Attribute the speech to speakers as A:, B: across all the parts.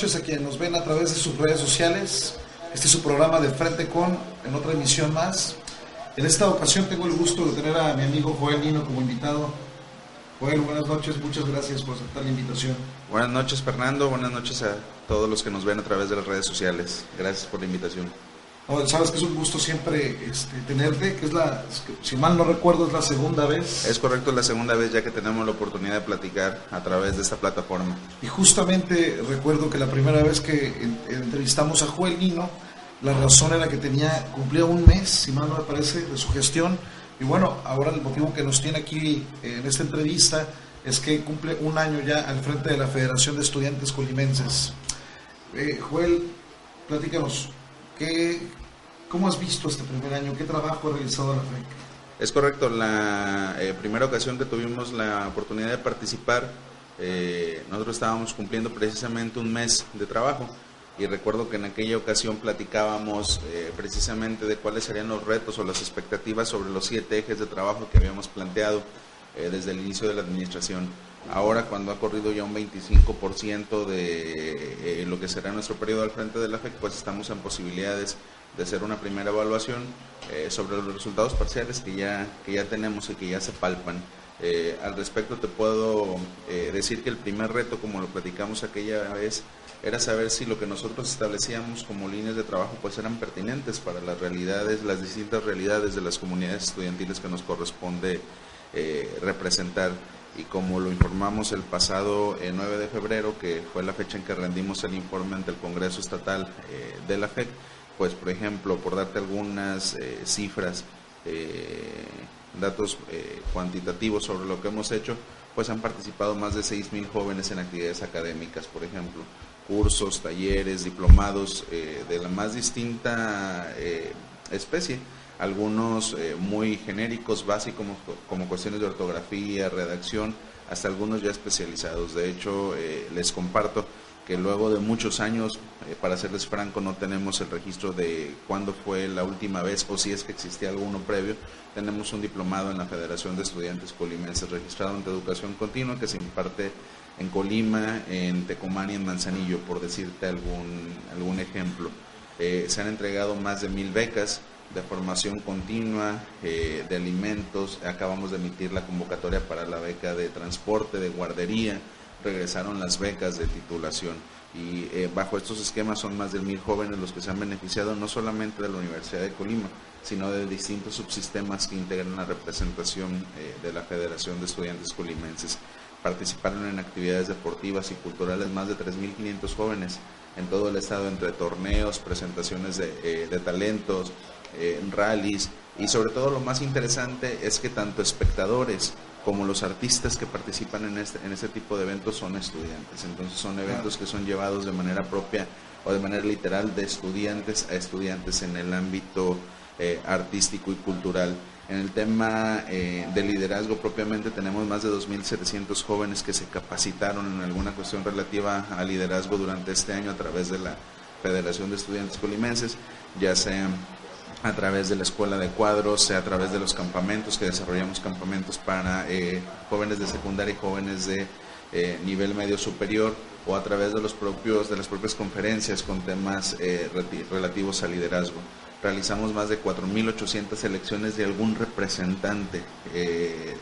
A: Noches a quienes nos ven a través de sus redes sociales. Este es su programa de Frente con, en otra emisión más. En esta ocasión tengo el gusto de tener a mi amigo Joel Nino como invitado. Joel, buenas noches, muchas gracias por aceptar la invitación.
B: Buenas noches Fernando, buenas noches a todos los que nos ven a través de las redes sociales. Gracias por la invitación.
A: Sabes que es un gusto siempre este, tenerte, que es la, si mal no recuerdo, es la segunda vez.
B: Es correcto, es la segunda vez ya que tenemos la oportunidad de platicar a través de esta plataforma.
A: Y justamente recuerdo que la primera vez que en- entrevistamos a Joel Nino, la razón era que tenía, cumplía un mes, si mal no me parece, de su gestión. Y bueno, ahora el motivo que nos tiene aquí eh, en esta entrevista es que cumple un año ya al frente de la Federación de Estudiantes Colimenses. Eh, Joel, platícanos, ¿qué, ¿cómo has visto este primer año? ¿Qué trabajo ha realizado la FEC?
B: Es correcto, la eh, primera ocasión que tuvimos la oportunidad de participar, eh, nosotros estábamos cumpliendo precisamente un mes de trabajo y recuerdo que en aquella ocasión platicábamos eh, precisamente de cuáles serían los retos o las expectativas sobre los siete ejes de trabajo que habíamos planteado desde el inicio de la administración. Ahora cuando ha corrido ya un 25% de lo que será nuestro periodo al frente de la FEC, pues estamos en posibilidades de hacer una primera evaluación eh, sobre los resultados parciales que ya, que ya tenemos y que ya se palpan. Eh, al respecto te puedo eh, decir que el primer reto, como lo platicamos aquella vez, era saber si lo que nosotros establecíamos como líneas de trabajo pues eran pertinentes para las realidades, las distintas realidades de las comunidades estudiantiles que nos corresponde representar. Y como lo informamos el pasado eh, 9 de febrero, que fue la fecha en que rendimos el informe ante el Congreso Estatal de la FEC, pues por ejemplo, por darte algunas eh, cifras, eh, datos eh, cuantitativos sobre lo que hemos hecho, pues han participado más de 6.000 jóvenes en actividades académicas, por ejemplo, cursos, talleres, diplomados eh, de la más distinta especie, algunos muy genéricos, básicos, como, como cuestiones de ortografía, redacción, hasta algunos ya especializados. De hecho, les comparto que luego de muchos años, eh, para serles franco, no tenemos el registro de cuándo fue la última vez o si es que existía alguno previo. Tenemos un diplomado en la Federación de Estudiantes Colimenses registrado ante Educación Continua que se imparte en Colima, en Tecomán y en Manzanillo, por decirte algún, algún ejemplo. Eh, se han entregado más de mil becas de formación continua, eh, de alimentos. Acabamos de emitir la convocatoria para la beca de transporte, de guardería. Regresaron las becas de titulación. Y eh, bajo estos esquemas son más de mil jóvenes los que se han beneficiado no solamente de la Universidad de Colima, sino de distintos subsistemas que integran la representación eh, de la Federación de Estudiantes Colimenses. Participaron en actividades deportivas y culturales más de 3.500 jóvenes en todo el estado entre torneos, presentaciones de, eh, de talentos, rallies y sobre todo lo más interesante es que tanto espectadores como los artistas que participan en este, en este tipo de eventos son estudiantes. Entonces son eventos que son llevados de manera propia o de manera literal de estudiantes a estudiantes en el ámbito eh, artístico y cultural. En el tema eh, de liderazgo propiamente tenemos más de 2.700 jóvenes que se capacitaron en alguna cuestión relativa a liderazgo durante este año a través de la Federación de Estudiantes Colimenses, ya sea a través de la escuela de cuadros, sea a través de los campamentos, que desarrollamos campamentos para eh, jóvenes de secundaria y jóvenes de eh, nivel medio superior, o a través de los propios de las propias conferencias con temas eh, relativos al liderazgo. Realizamos más de 4.800 elecciones de algún representante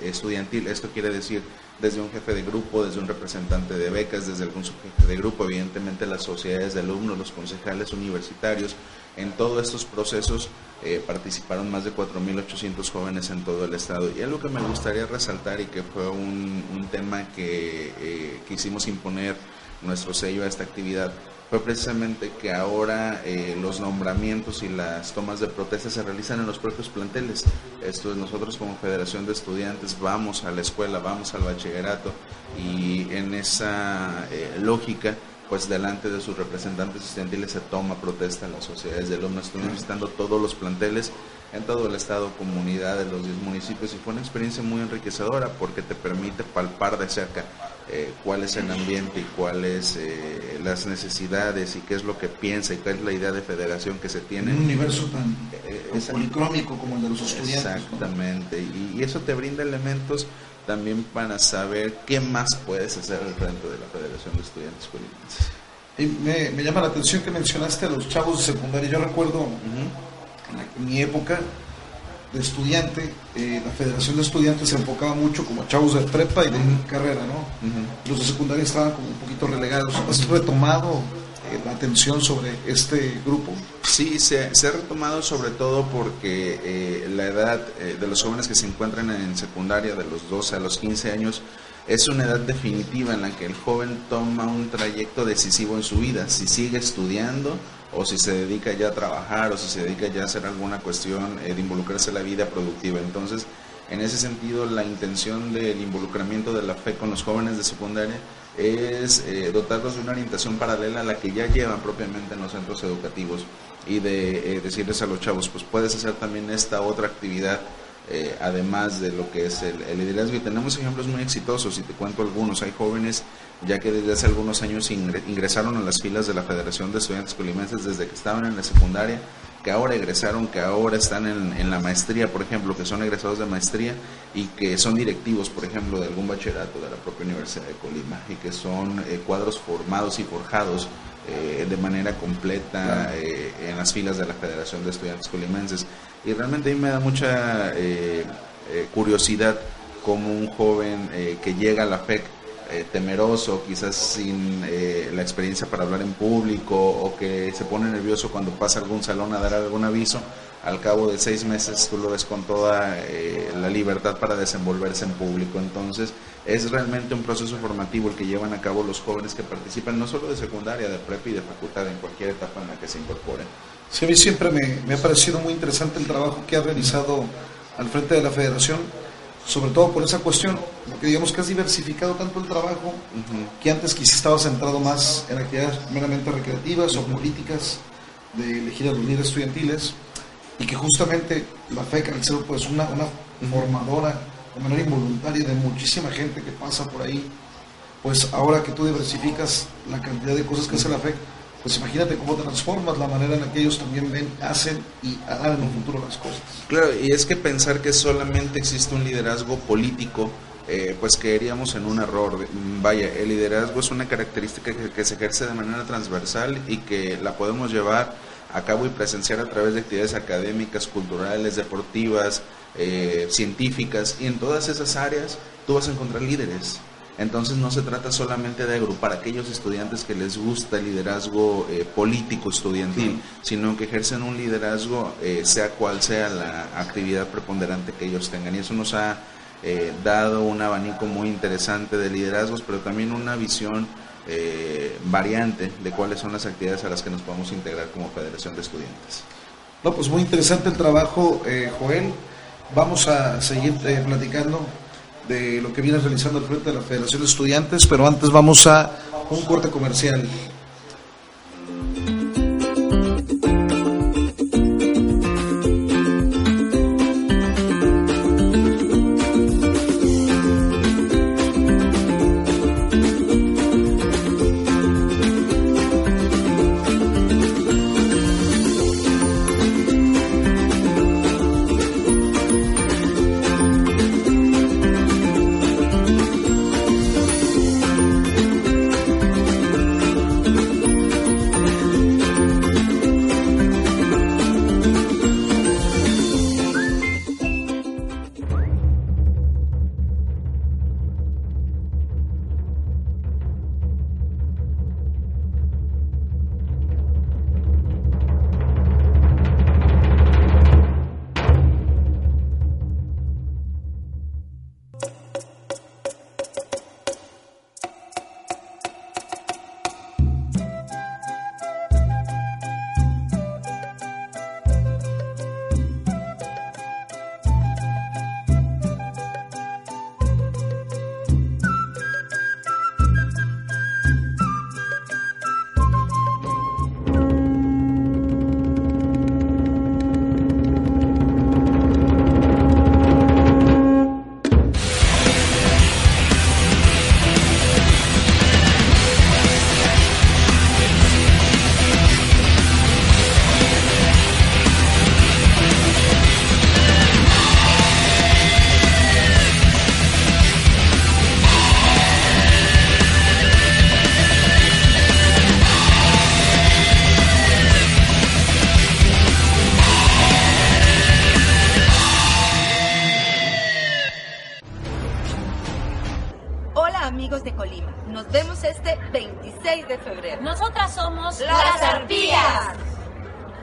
B: estudiantil. Esto quiere decir desde un jefe de grupo, desde un representante de becas, desde algún subjefe de grupo, evidentemente las sociedades de alumnos, los concejales universitarios. En todos estos procesos eh, participaron más de 4.800 jóvenes en todo el estado. Y algo que me gustaría resaltar y que fue un, tema que eh, quisimos imponer nuestro sello a esta actividad fue precisamente que ahora eh, los nombramientos y las tomas de protesta se realizan en los propios planteles. Esto es, nosotros como Federación de Estudiantes vamos a la escuela, vamos al bachillerato y en esa lógica pues delante de sus representantes estudiantiles se toma protesta en las sociedades de alumnos. Estuvimos visitando todos los planteles en todo el estado, comunidad de los 10 municipios y fue una experiencia muy enriquecedora porque te permite palpar de cerca eh, cuál es el ambiente y cuáles eh, las necesidades y qué es lo que piensa y cuál es la idea de federación que se tiene.
A: En un universo tan eh, policrómico como el de los estudiantes.
B: Exactamente, y, eso te brinda elementos también para saber qué más puedes hacer al frente de la Federación de Estudiantes Colimenses.
A: Y me, me, llama la atención que mencionaste a los chavos de secundaria. Yo recuerdo en, mi época de estudiante, eh, la Federación de Estudiantes se enfocaba mucho como chavos de prepa y de carrera, ¿no? Los de secundaria estaban como un poquito relegados. ¿Has retomado eh, la atención sobre este grupo?
B: Sí, se, ha retomado sobre todo porque eh, la edad eh, de los jóvenes que se encuentran en secundaria, de los 12 a los 15 años, es una edad definitiva en la que el joven toma un trayecto decisivo en su vida, si sigue estudiando o si se dedica ya a trabajar o si se dedica ya a hacer alguna cuestión de involucrarse en la vida productiva. Entonces, en ese sentido, la intención del involucramiento de la fe con los jóvenes de secundaria es eh, dotarlos de una orientación paralela a la que ya llevan propiamente en los centros educativos y de eh, decirles a los chavos, pues puedes hacer también esta otra actividad eh, además de lo que es el, liderazgo. Y tenemos ejemplos muy exitosos, y te cuento algunos. Hay jóvenes ya que desde hace algunos años ingresaron a las filas de la Federación de Estudiantes Colimenses desde que estaban en la secundaria que ahora egresaron, que ahora están en, la maestría, por ejemplo, que son egresados de maestría y que son directivos, por ejemplo, de algún bachillerato de la propia Universidad de Colima y que son eh, cuadros formados y forjados eh, de manera completa eh, en las filas de la Federación de Estudiantes Colimenses. Y realmente a mí me da mucha curiosidad como un joven que llega a la FEC eh, temeroso, quizás sin eh, la experiencia para hablar en público o que se pone nervioso cuando pasa algún salón a dar algún aviso, al cabo de seis meses tú lo ves con toda eh, la libertad para desenvolverse en público. Entonces es realmente un proceso formativo el que llevan a cabo los jóvenes que participan no solo de secundaria, de prepa y de facultad, en cualquier etapa en la que se incorporen.
A: Sí, a mí siempre me, me ha parecido muy interesante el trabajo que ha realizado al frente de la federación sobre todo por esa cuestión, porque digamos que has diversificado tanto el trabajo que antes quizás estaba centrado más en actividades meramente recreativas o políticas de elegir a los líderes estudiantiles y que justamente la FEC al ser pues una, una formadora de manera involuntaria de muchísima gente que pasa por ahí, pues ahora que tú diversificas la cantidad de cosas que hace la FEC, pues imagínate cómo transformas la manera en la que ellos también ven, hacen y harán en el futuro las cosas.
B: Claro, y es que pensar que solamente existe un liderazgo político, eh, pues caeríamos en un error. Vaya, el liderazgo es una característica que, se ejerce de manera transversal y que la podemos llevar a cabo y presenciar a través de actividades académicas, culturales, deportivas, eh, científicas, y en todas esas áreas tú vas a encontrar líderes. Entonces no se trata solamente de agrupar a aquellos estudiantes que les gusta el liderazgo eh, político estudiantil, sino que ejercen un liderazgo eh, sea cual sea la actividad preponderante que ellos tengan. Y eso nos ha eh, dado un abanico muy interesante de liderazgos, pero también una visión variante de cuáles son las actividades a las que nos podemos integrar como Federación de Estudiantes.
A: No, pues muy interesante el trabajo, Joel. Vamos a seguir platicando de lo que viene realizando el frente de la Federación de Estudiantes, pero antes vamos a un corte comercial.
C: Colima. Nos vemos este 26 de febrero.
D: Nosotras somos
C: las arpías.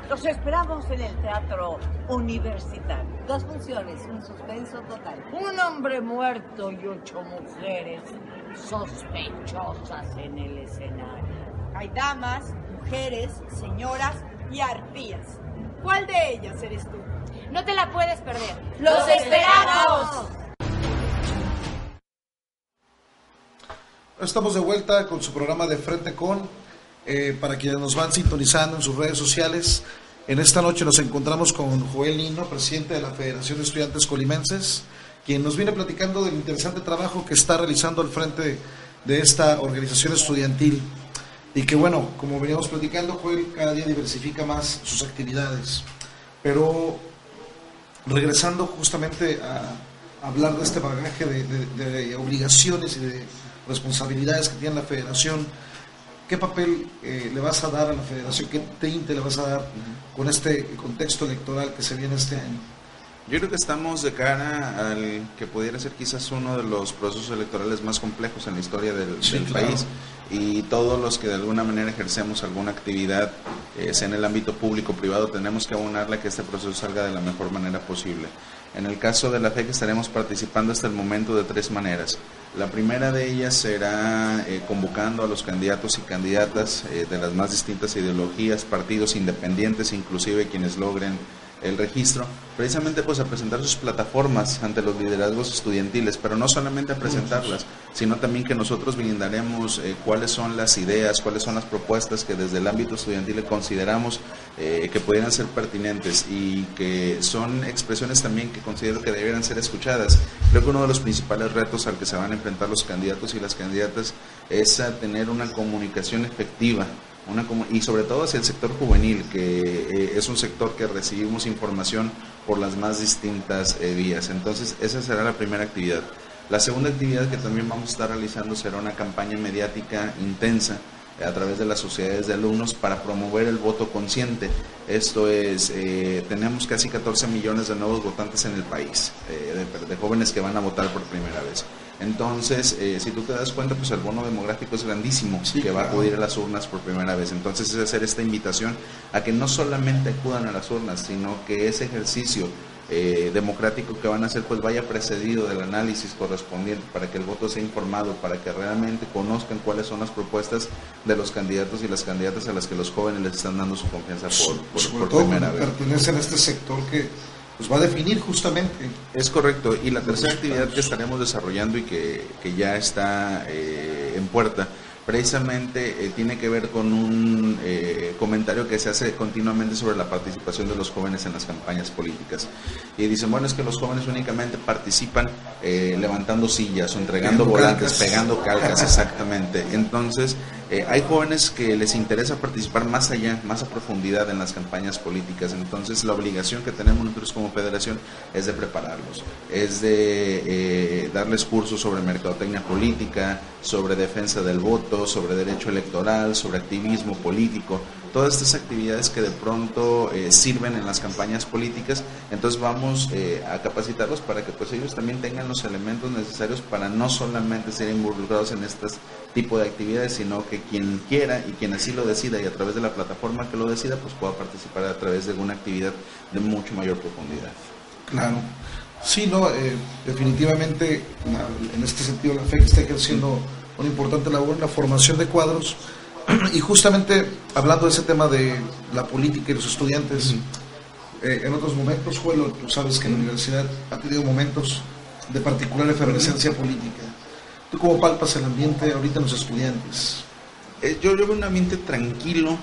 E: Los esperamos en el Teatro Universitario. Dos funciones, un suspenso total. Un hombre muerto y ocho mujeres sospechosas en el escenario.
F: Hay damas, mujeres, señoras y arpías. ¿Cuál de ellas eres tú?
D: No te la puedes perder.
C: ¡Los esperamos!
A: Estamos de vuelta con su programa de Frente con eh, para quienes nos van sintonizando en sus redes sociales. En esta noche nos encontramos con Joel Nino, presidente de la Federación de Estudiantes Colimenses, quien nos viene platicando del interesante trabajo que está realizando al frente de esta organización estudiantil. Y que bueno, como veníamos platicando, Joel cada día diversifica más sus actividades. Pero regresando justamente a, hablar de este bagaje de, de obligaciones y de responsabilidades que tiene la federación, ¿Qué papel eh, le vas a dar a la federación? ¿Qué tinte le vas a dar con este contexto electoral que se viene este año?
B: Yo creo que estamos de cara al que pudiera ser quizás uno de los procesos electorales más complejos en la historia del, país y todos los que de alguna manera ejercemos alguna actividad, eh, sea en el ámbito público o privado, tenemos que abonarle a que este proceso salga de la mejor manera posible. En el caso de la FEC estaremos participando hasta el momento de tres maneras. La primera de ellas será eh, convocando a los candidatos y candidatas eh, de las más distintas ideologías, partidos independientes, inclusive quienes logren el registro, precisamente pues a presentar sus plataformas ante los liderazgos estudiantiles, pero no solamente a presentarlas, sino también que nosotros brindaremos eh, cuáles son las ideas, cuáles son las propuestas que desde el ámbito estudiantil consideramos eh, que pudieran ser pertinentes y que son expresiones también que considero que debieran ser escuchadas. Creo que uno de los principales retos al que se van a enfrentar los candidatos y las candidatas es a tener una comunicación efectiva y sobre todo hacia el sector juvenil, que eh, es un sector que recibimos información por las más distintas eh, vías. Entonces, esa será la primera actividad. La segunda actividad que también vamos a estar realizando será una campaña mediática intensa a través de las sociedades de alumnos para promover el voto consciente. Esto es, eh, tenemos casi 14 millones de nuevos votantes en el país, de, jóvenes que van a votar por primera vez. Entonces, eh, si tú te das cuenta, pues el bono demográfico es grandísimo, que va a acudir a las urnas por primera vez. Entonces, es hacer esta invitación a que no solamente acudan a las urnas, sino que ese ejercicio eh, democrático que van a hacer, pues vaya precedido del análisis correspondiente para que el voto sea informado, para que realmente conozcan cuáles son las propuestas de los candidatos y las candidatas a las que los jóvenes les están dando su confianza por, por, primera vez.
A: Pertenecen a este sector que pues va a definir justamente.
B: Es correcto. Y la tercera actividad que estaremos desarrollando y que, que ya está eh, en puerta precisamente eh, tiene que ver con un eh, comentario que se hace continuamente sobre la participación de los jóvenes en las campañas políticas. Y dicen, bueno, es que los jóvenes únicamente participan eh, levantando sillas o entregando volantes, pegando calcas, exactamente. Entonces, hay jóvenes que les interesa participar más allá, más a profundidad en las campañas políticas. Entonces, la obligación que tenemos nosotros como federación es de prepararlos, es de darles cursos sobre mercadotecnia política, sobre defensa del voto, sobre derecho electoral, sobre activismo político, todas estas actividades que de pronto eh, sirven en las campañas políticas, entonces vamos eh, a capacitarlos para que pues ellos también tengan los elementos necesarios para no solamente ser involucrados en este tipo de actividades, sino que quien quiera y quien así lo decida y a través de la plataforma que lo decida, pues pueda participar a través de alguna actividad de mucho mayor profundidad.
A: Claro. Sí, no, eh, definitivamente en este sentido la FEC está ejerciendo una importante labor en la formación de cuadros y justamente hablando de ese tema de la política y los estudiantes, eh, en otros momentos, Juelo, tú sabes que la universidad ha tenido momentos de particular efervescencia política. ¿Tú cómo palpas el ambiente ahorita en los estudiantes?
B: Eh, yo, yo veo un ambiente tranquilo,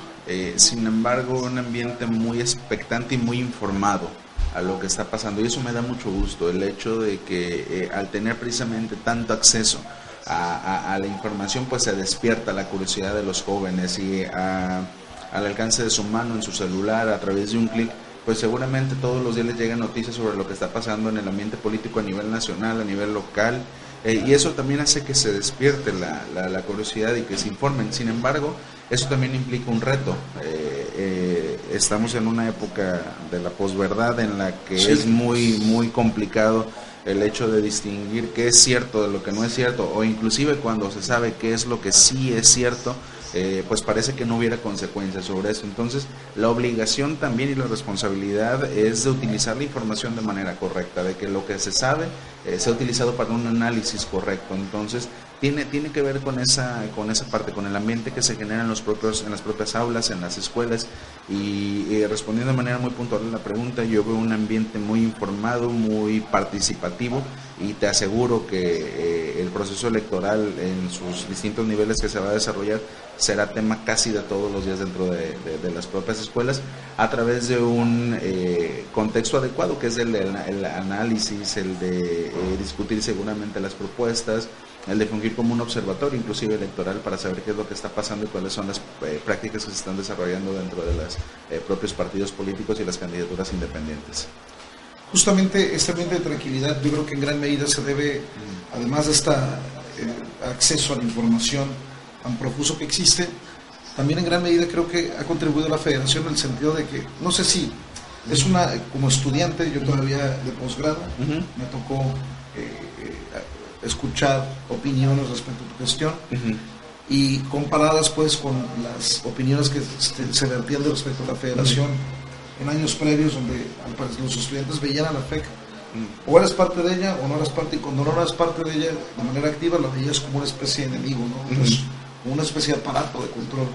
B: sin embargo, un ambiente muy expectante y muy informado a lo que está pasando. Y eso me da mucho gusto, el hecho de que eh, al tener precisamente tanto acceso a, la información, pues se despierta la curiosidad de los jóvenes y al alcance de su mano, en su celular, a través de un clic, pues seguramente todos los días les llegan noticias sobre lo que está pasando en el ambiente político a nivel nacional, a nivel local, eh, y eso también hace que se despierte la, la, curiosidad y que se informen. Sin embargo, eso también implica un reto. Eh, eh, estamos en una época de la posverdad en la que es muy, muy complicado el hecho de distinguir qué es cierto de lo que no es cierto, o inclusive cuando se sabe qué es lo que sí es cierto, eh, pues parece que no hubiera consecuencias sobre eso. Entonces, la obligación también y la responsabilidad es de utilizar la información de manera correcta, de que lo que se sabe eh, sea utilizado para un análisis correcto. Entonces, tiene, tiene que ver con esa, con esa parte, con el ambiente que se genera en, los propios, en las propias aulas, en las escuelas. Y, respondiendo de manera muy puntual a la pregunta, yo veo un ambiente muy informado, muy participativo y te aseguro que eh, el proceso electoral en sus distintos niveles que se va a desarrollar será tema casi de todos los días dentro de, las propias escuelas a través de un eh, contexto adecuado que es el, el análisis, el de eh, discutir seguramente las propuestas, el de fungir como un observatorio, inclusive electoral, para saber qué es lo que está pasando y cuáles son las eh, prácticas que se están desarrollando dentro de los eh, propios partidos políticos y las candidaturas independientes.
A: Justamente este ambiente de tranquilidad, yo creo que en gran medida se debe, además de este acceso a la información tan profuso que existe, también en gran medida creo que ha contribuido la federación en el sentido de que, no sé si, es una, como estudiante, yo todavía de posgrado, me tocó escuchar opiniones respecto a tu gestión y comparadas pues con las opiniones que se vertían respecto a la federación. En años previos donde los estudiantes veían a la FEC. O eras parte de ella o no eras parte y cuando no eras parte de ella de manera activa la veías como una especie de enemigo, ¿no? como una especie de aparato de control.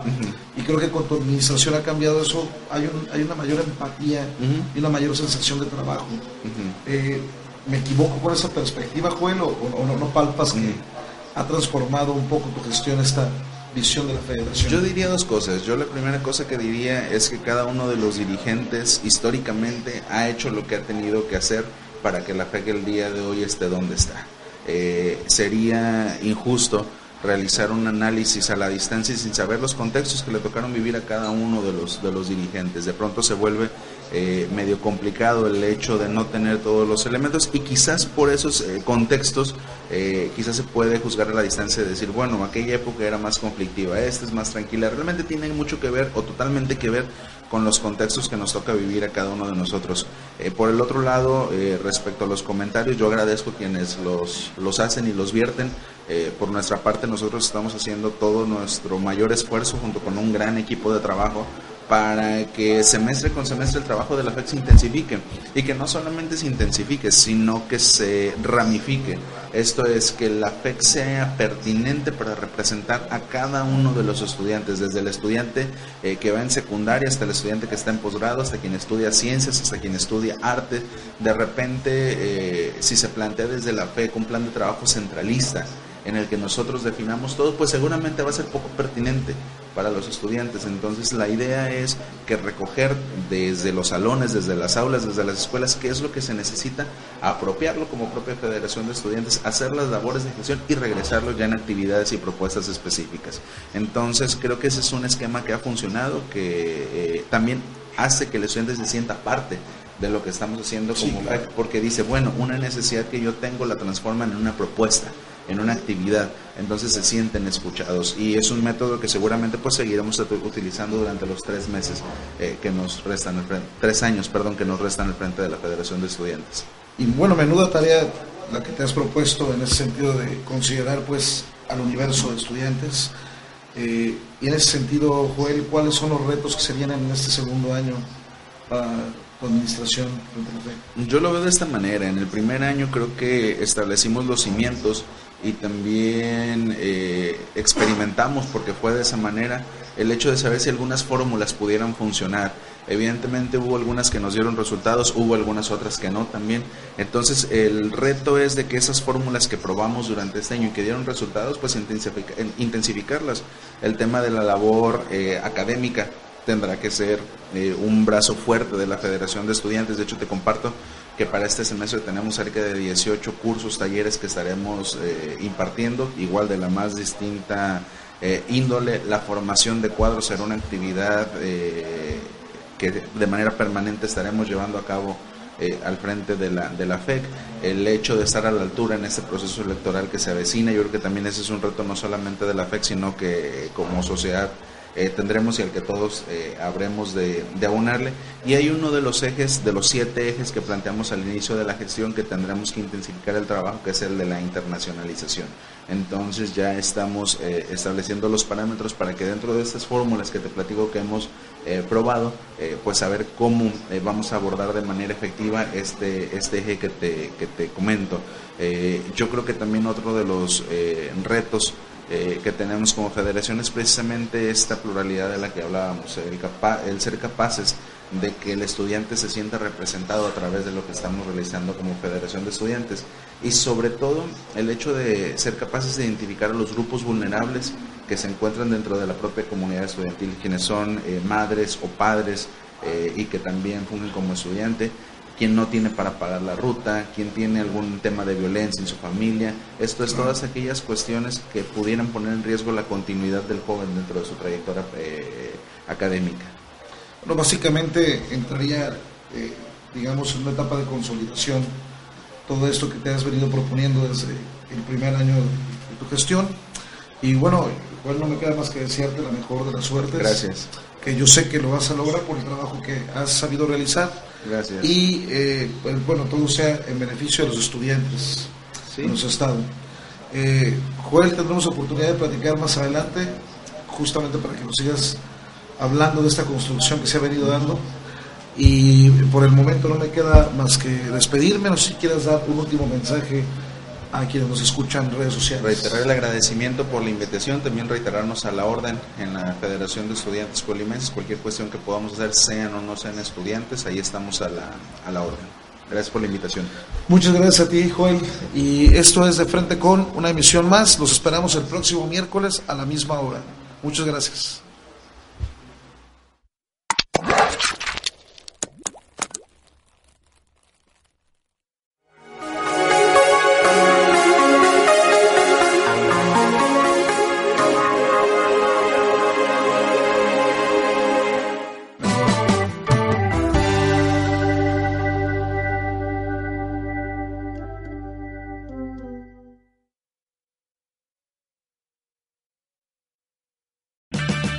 A: Y creo que con tu administración ha cambiado eso, hay, hay una mayor empatía y una mayor sensación de trabajo. ¿Me equivoco con esa perspectiva, Joel, o, no, palpas que ha transformado un poco tu gestión esta visión de la federación?
B: Yo diría dos cosas. Yo la primera cosa que diría es que cada uno de los dirigentes históricamente ha hecho lo que ha tenido que hacer para que la FEC el día de hoy esté donde está. Eh, sería injusto realizar un análisis a la distancia y sin saber los contextos que le tocaron vivir a cada uno de los, de los dirigentes. De pronto se vuelve eh, medio complicado el hecho de no tener todos los elementos y quizás por esos eh, contextos eh, quizás se puede juzgar a la distancia y decir, bueno, aquella época era más conflictiva, esta es más tranquila. Realmente tiene mucho que ver o totalmente que ver con los contextos que nos toca vivir a cada uno de nosotros. por el otro lado, respecto a los comentarios, yo agradezco quienes los, los hacen y los vierten. por nuestra parte, nosotros estamos haciendo todo nuestro mayor esfuerzo junto con un gran equipo de trabajo para que semestre con semestre el trabajo de la FEC se intensifique y que no solamente se intensifique, sino que se ramifique. Esto es que la FEC sea pertinente para representar a cada uno de los estudiantes, desde el estudiante eh, que va en secundaria hasta el estudiante que está en posgrado, hasta quien estudia ciencias, hasta quien estudia arte. De repente, eh, si se plantea desde la FEC un plan de trabajo centralista, en el que nosotros definamos todo, pues seguramente va a ser poco pertinente para los estudiantes. Entonces la idea es que recoger desde los salones, desde las aulas, desde las escuelas, qué es lo que se necesita, apropiarlo como propia federación de estudiantes, hacer las labores de gestión y regresarlo ya en actividades y propuestas específicas. Entonces creo que ese es un esquema que ha funcionado, que eh, también hace que el estudiante se sienta parte de lo que estamos haciendo como porque dice, bueno, una necesidad que yo tengo la transforman en una propuesta en una actividad, entonces se sienten escuchados y es un método que seguramente pues seguiremos utilizando durante los tres meses eh, que nos restan, el frente, tres años, perdón, que nos restan al frente de la Federación de Estudiantes.
A: Y bueno, menuda tarea la que te has propuesto en ese sentido de considerar pues al universo de estudiantes. Eh, y en ese sentido, Joel, ¿cuáles son los retos que se vienen en este segundo año para tu administración?
B: Yo lo veo de esta manera. En el primer año creo que establecimos los cimientos y también eh, experimentamos, porque fue de esa manera, el hecho de saber si algunas fórmulas pudieran funcionar. Evidentemente hubo algunas que nos dieron resultados, hubo algunas otras que no también. Entonces el reto es de que esas fórmulas que probamos durante este año y que dieron resultados, pues intensificarlas. El tema de la labor eh, académica tendrá que ser eh, un brazo fuerte de la Federación de Estudiantes. De hecho te comparto que para este semestre tenemos cerca de 18 cursos, talleres que estaremos eh, impartiendo, igual de la más distinta eh, índole. La formación de cuadros será una actividad eh, que de manera permanente estaremos llevando a cabo al frente de la, de la FEC. El hecho de estar a la altura en este proceso electoral que se avecina, yo creo que también ese es un reto no solamente de la FEC, sino que como sociedad eh, tendremos y al que todos eh, habremos de, aunarle. Y hay uno de los ejes, de los siete ejes que planteamos al inicio de la gestión que tendremos que intensificar el trabajo, que es el de la internacionalización. Entonces ya estamos eh, estableciendo los parámetros para que dentro de estas fórmulas que te platico que hemos probado, pues saber cómo vamos a abordar de manera efectiva este, este eje que te, que te comento. yo creo que también otro de los retos eh, que tenemos como federación es precisamente esta pluralidad de la que hablábamos, el, ser capaces de que el estudiante se sienta representado a través de lo que estamos realizando como federación de estudiantes. Y sobre todo el hecho de ser capaces de identificar a los grupos vulnerables que se encuentran dentro de la propia comunidad estudiantil, quienes son eh, madres o padres eh, y que también fungen como estudiante quien no tiene para pagar la ruta, quien tiene algún tema de violencia en su familia. Esto es todas aquellas cuestiones que pudieran poner en riesgo la continuidad del joven dentro de su trayectoria eh, académica.
A: Bueno, básicamente entraría, eh, digamos, en una etapa de consolidación todo esto que te has venido proponiendo desde el primer año de tu gestión. Y bueno, igual no me queda más que desearte la mejor de las suertes.
B: Gracias.
A: Que yo sé que lo vas a lograr por el trabajo que has sabido realizar
B: Gracias.
A: Y eh, pues, bueno, todo sea en beneficio de los estudiantes de nuestro estado. Eh, Joel, tendremos oportunidad de platicar más adelante, justamente para que nos sigas hablando de esta construcción que se ha venido dando. Y por el momento no me queda más que despedirme, no sé si quieras dar un último mensaje a quienes nos escuchan en redes sociales.
B: Reiterar el agradecimiento por la invitación, también reiterarnos a la orden en la Federación de Estudiantes Colimenses, cualquier cuestión que podamos hacer, sean o no sean estudiantes, ahí estamos a la, a la orden. Gracias por la invitación.
A: Muchas gracias a ti, Joel. Y esto es De Frente con una emisión más. Los esperamos el próximo miércoles a la misma hora. Muchas gracias.